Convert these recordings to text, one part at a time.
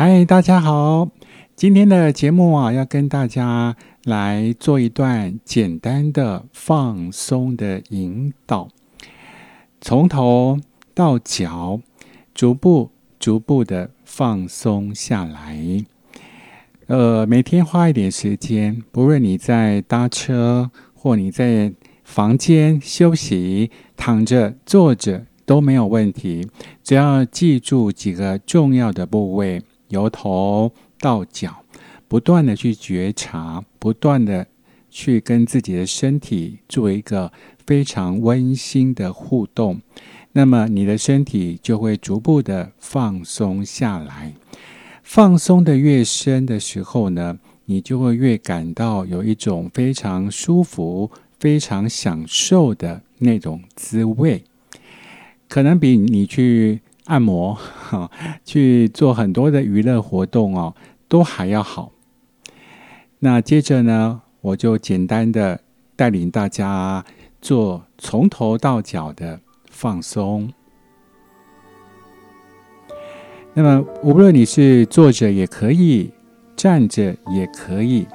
嗨，大家好！今天的节目啊，要跟大家来做一段简单的放松的引导，从头到脚，逐步、逐步的放松下来。呃，每天花一点时间，不论你在搭车或你在房间休息、躺着、坐着都没有问题，只要记住几个重要的部位。由头到脚，不断的去觉察，不断的去跟自己的身体做一个非常温馨的互动，那么你的身体就会逐步的放松下来。放松的越深的时候呢，你就会越感到有一种非常舒服、非常享受的那种滋味，可能比你去。按摩，去做很多的娱乐活动哦，都还要好。那接着呢，我就简单的带领大家做从头到脚的放松。那么，无论你是坐着也可以，站着也可以。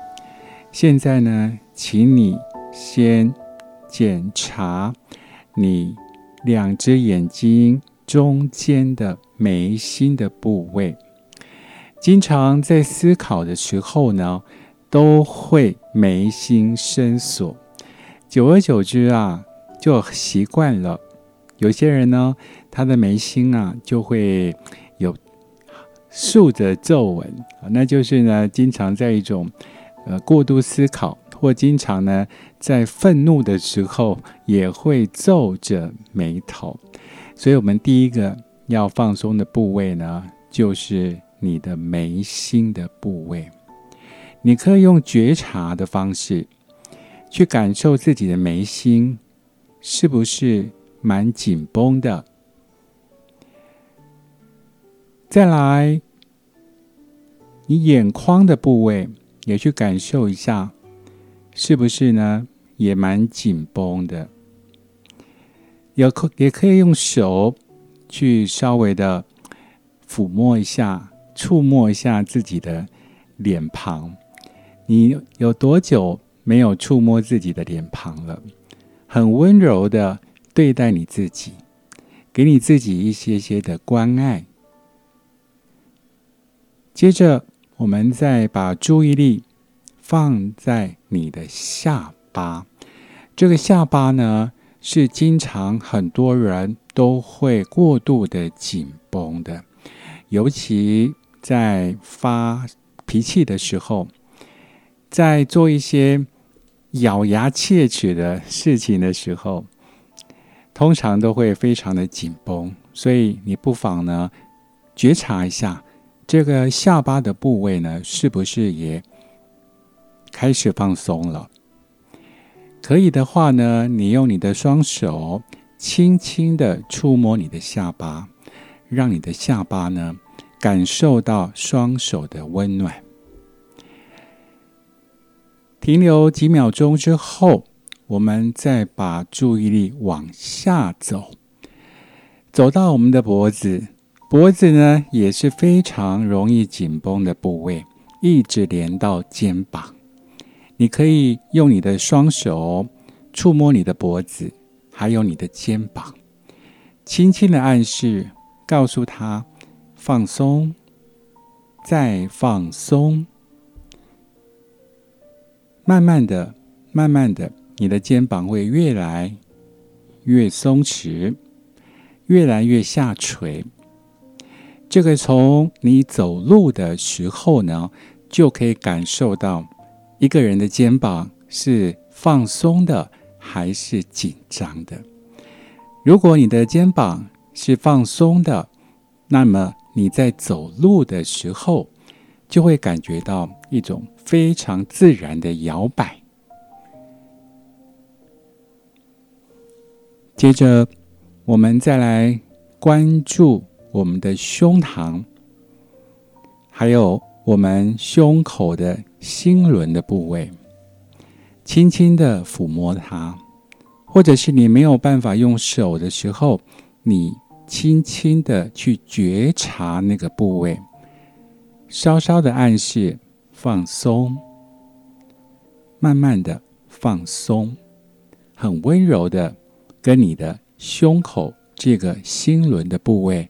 现在呢，请你先检查你两只眼睛。中间的眉心的部位，经常在思考的时候呢，都会眉心深锁。久而久之啊，就习惯了。有些人呢，他的眉心啊，就会有竖着皱纹，那就是呢，经常在一种呃过度思考，或经常呢，在愤怒的时候，也会皱着眉头。所以，我们第一个要放松的部位呢，就是你的眉心的部位。你可以用觉察的方式，去感受自己的眉心是不是蛮紧绷的。再来，你眼眶的部位也去感受一下，是不是呢，也蛮紧绷的。也可也可以用手去稍微的抚摸一下、触摸一下自己的脸庞。你有多久没有触摸自己的脸庞了？很温柔的对待你自己，给你自己一些些的关爱。接着，我们再把注意力放在你的下巴。这个下巴呢？是经常很多人都会过度的紧绷的，尤其在发脾气的时候，在做一些咬牙切齿的事情的时候，通常都会非常的紧绷。所以你不妨呢觉察一下这个下巴的部位呢，是不是也开始放松了？可以的话呢，你用你的双手轻轻的触摸你的下巴，让你的下巴呢感受到双手的温暖。停留几秒钟之后，我们再把注意力往下走，走到我们的脖子，脖子呢也是非常容易紧绷的部位，一直连到肩膀。你可以用你的双手触摸你的脖子，还有你的肩膀，轻轻的暗示，告诉他放松，再放松。慢慢的，慢慢的，你的肩膀会越来越松弛，越来越下垂。这个从你走路的时候呢，就可以感受到。一个人的肩膀是放松的还是紧张的？如果你的肩膀是放松的，那么你在走路的时候就会感觉到一种非常自然的摇摆。接着，我们再来关注我们的胸膛，还有。我们胸口的心轮的部位，轻轻的抚摸它，或者是你没有办法用手的时候，你轻轻的去觉察那个部位，稍稍的暗示放松，慢慢的放松，很温柔的跟你的胸口这个心轮的部位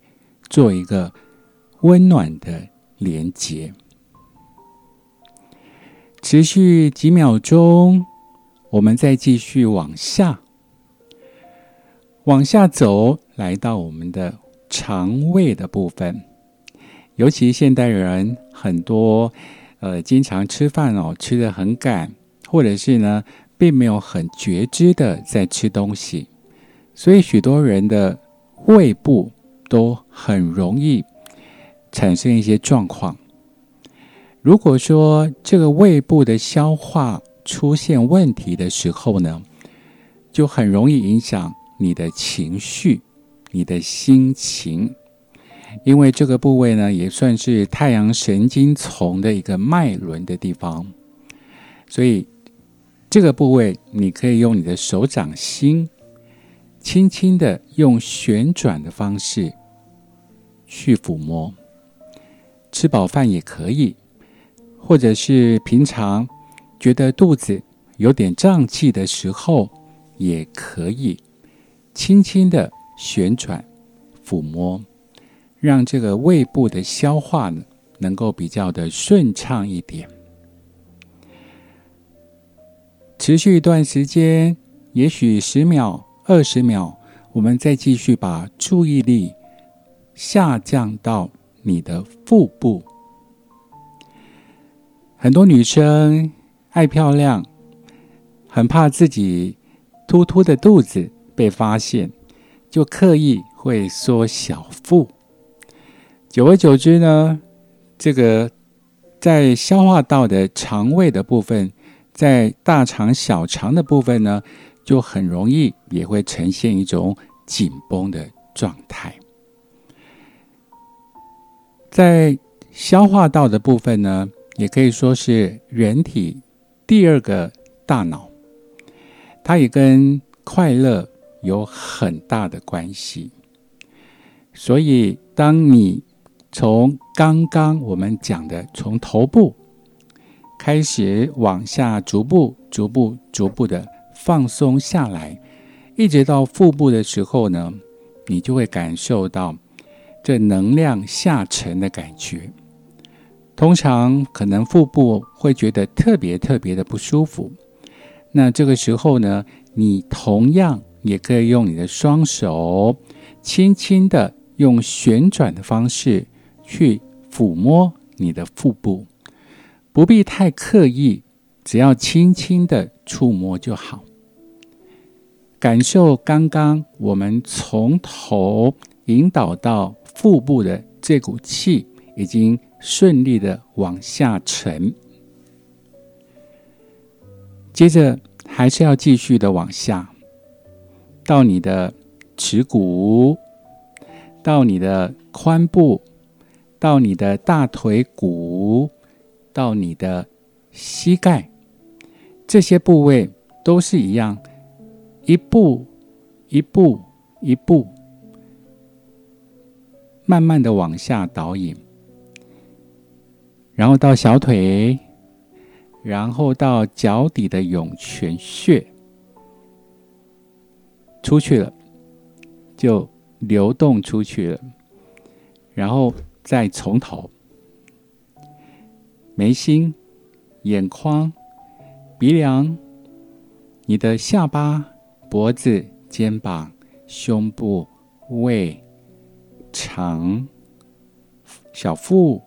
做一个温暖的连接。持续几秒钟，我们再继续往下，往下走，来到我们的肠胃的部分。尤其现代人很多，呃，经常吃饭哦，吃的很赶，或者是呢，并没有很觉知的在吃东西，所以许多人的胃部都很容易产生一些状况。如果说这个胃部的消化出现问题的时候呢，就很容易影响你的情绪、你的心情，因为这个部位呢也算是太阳神经丛的一个脉轮的地方，所以这个部位你可以用你的手掌心，轻轻的用旋转的方式去抚摸，吃饱饭也可以。或者是平常觉得肚子有点胀气的时候，也可以轻轻的旋转、抚摸，让这个胃部的消化呢能够比较的顺畅一点。持续一段时间，也许十秒、二十秒，我们再继续把注意力下降到你的腹部。很多女生爱漂亮，很怕自己突突的肚子被发现，就刻意会缩小腹。久而久之呢，这个在消化道的肠胃的部分，在大肠、小肠的部分呢，就很容易也会呈现一种紧绷的状态。在消化道的部分呢。也可以说是人体第二个大脑，它也跟快乐有很大的关系。所以，当你从刚刚我们讲的从头部开始往下逐步、逐步、逐步的放松下来，一直到腹部的时候呢，你就会感受到这能量下沉的感觉。通常可能腹部会觉得特别特别的不舒服，那这个时候呢，你同样也可以用你的双手，轻轻的用旋转的方式去抚摸你的腹部，不必太刻意，只要轻轻的触摸就好。感受刚刚我们从头引导到腹部的这股气已经。顺利的往下沉，接着还是要继续的往下，到你的耻骨，到你的髋部，到你的大腿骨，到你的膝盖，这些部位都是一样，一步一步一步，慢慢的往下导引。然后到小腿，然后到脚底的涌泉穴，出去了，就流动出去了，然后再从头，眉心、眼眶、鼻梁、你的下巴、脖子、肩膀、胸部、胃、肠、小腹。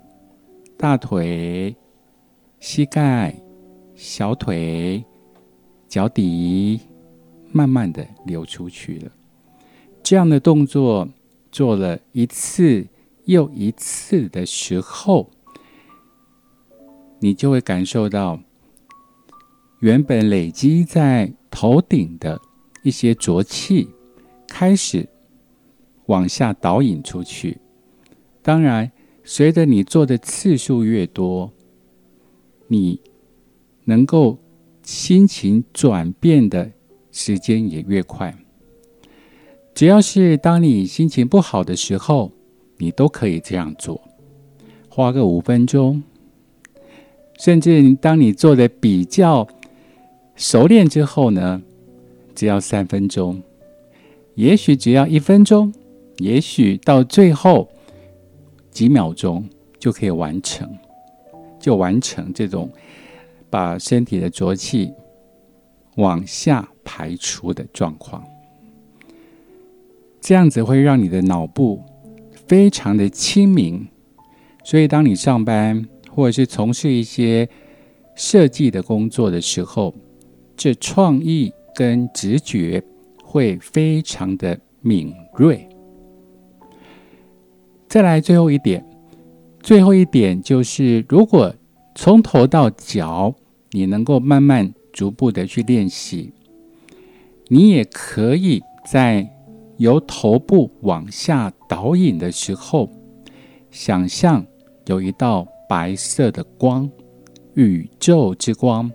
大腿、膝盖、小腿、脚底，慢慢的流出去了。这样的动作做了一次又一次的时候，你就会感受到原本累积在头顶的一些浊气开始往下导引出去。当然。随着你做的次数越多，你能够心情转变的时间也越快。只要是当你心情不好的时候，你都可以这样做。花个五分钟，甚至当你做的比较熟练之后呢，只要三分钟，也许只要一分钟，也许到最后几秒钟就可以完成，就完成这种把身体的浊气往下排除的状况。这样子会让你的脑部非常的清明。所以，当你上班或者是从事一些设计的工作的时候，这创意跟直觉会非常的敏锐。再来最后一点，最后一点就是，如果从头到脚你能够慢慢逐步的去练习，你也可以在由头部往下导引的时候，想象。有一道白色的光，宇宙之光，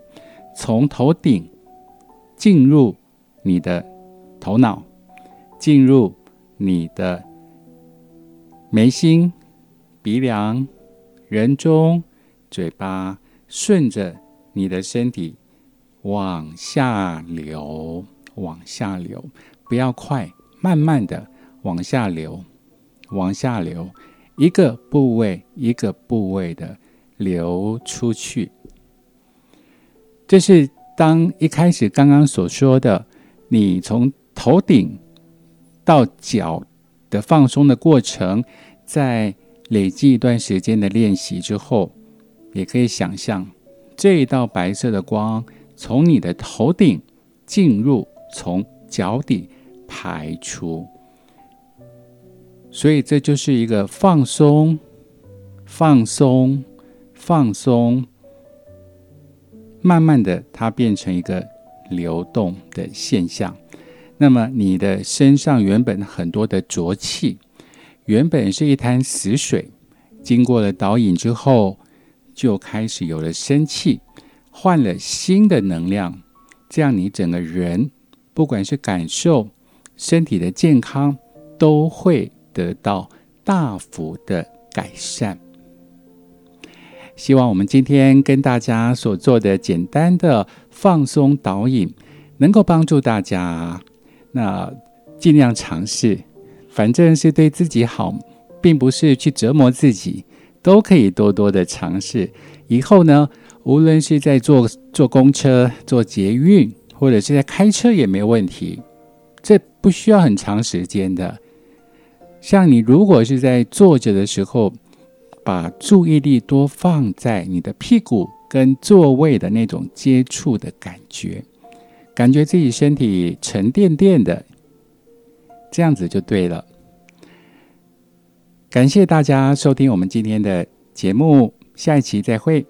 从头顶进入你的头脑，进入你的眉心、鼻梁、人中、嘴巴，顺着你的身体往下流，往下流，不要快，慢慢的往下流，往下流。一个部位一个部位的流出去，这是当一开始刚刚所说的，你从头顶到脚的放松的过程，在累积一段时间的练习之后，也可以想象这一道白色的光从你的头顶进入，从脚底排出。所以这就是一个放松、放松、放松，慢慢的，它变成一个流动的现象。那么，你的身上原本很多的浊气，原本是一滩死水，经过了导引之后，就开始有了生气，换了新的能量。这样，你整个人，不管是感受、身体的健康，都会。得到大幅的改善。希望我们今天跟大家所做的简单的放松导引，能够帮助大家。那尽量尝试，反正是对自己好，并不是去折磨自己，都可以多多的尝试。以后呢，无论是在坐坐公车、坐捷运，或者是在开车，也没问题。这不需要很长时间的。像你如果是在坐着的时候，把注意力多放在你的屁股跟座位的那种接触的感觉，感觉自己身体沉甸甸的，这样子就对了。感谢大家收听我们今天的节目，下一期再会。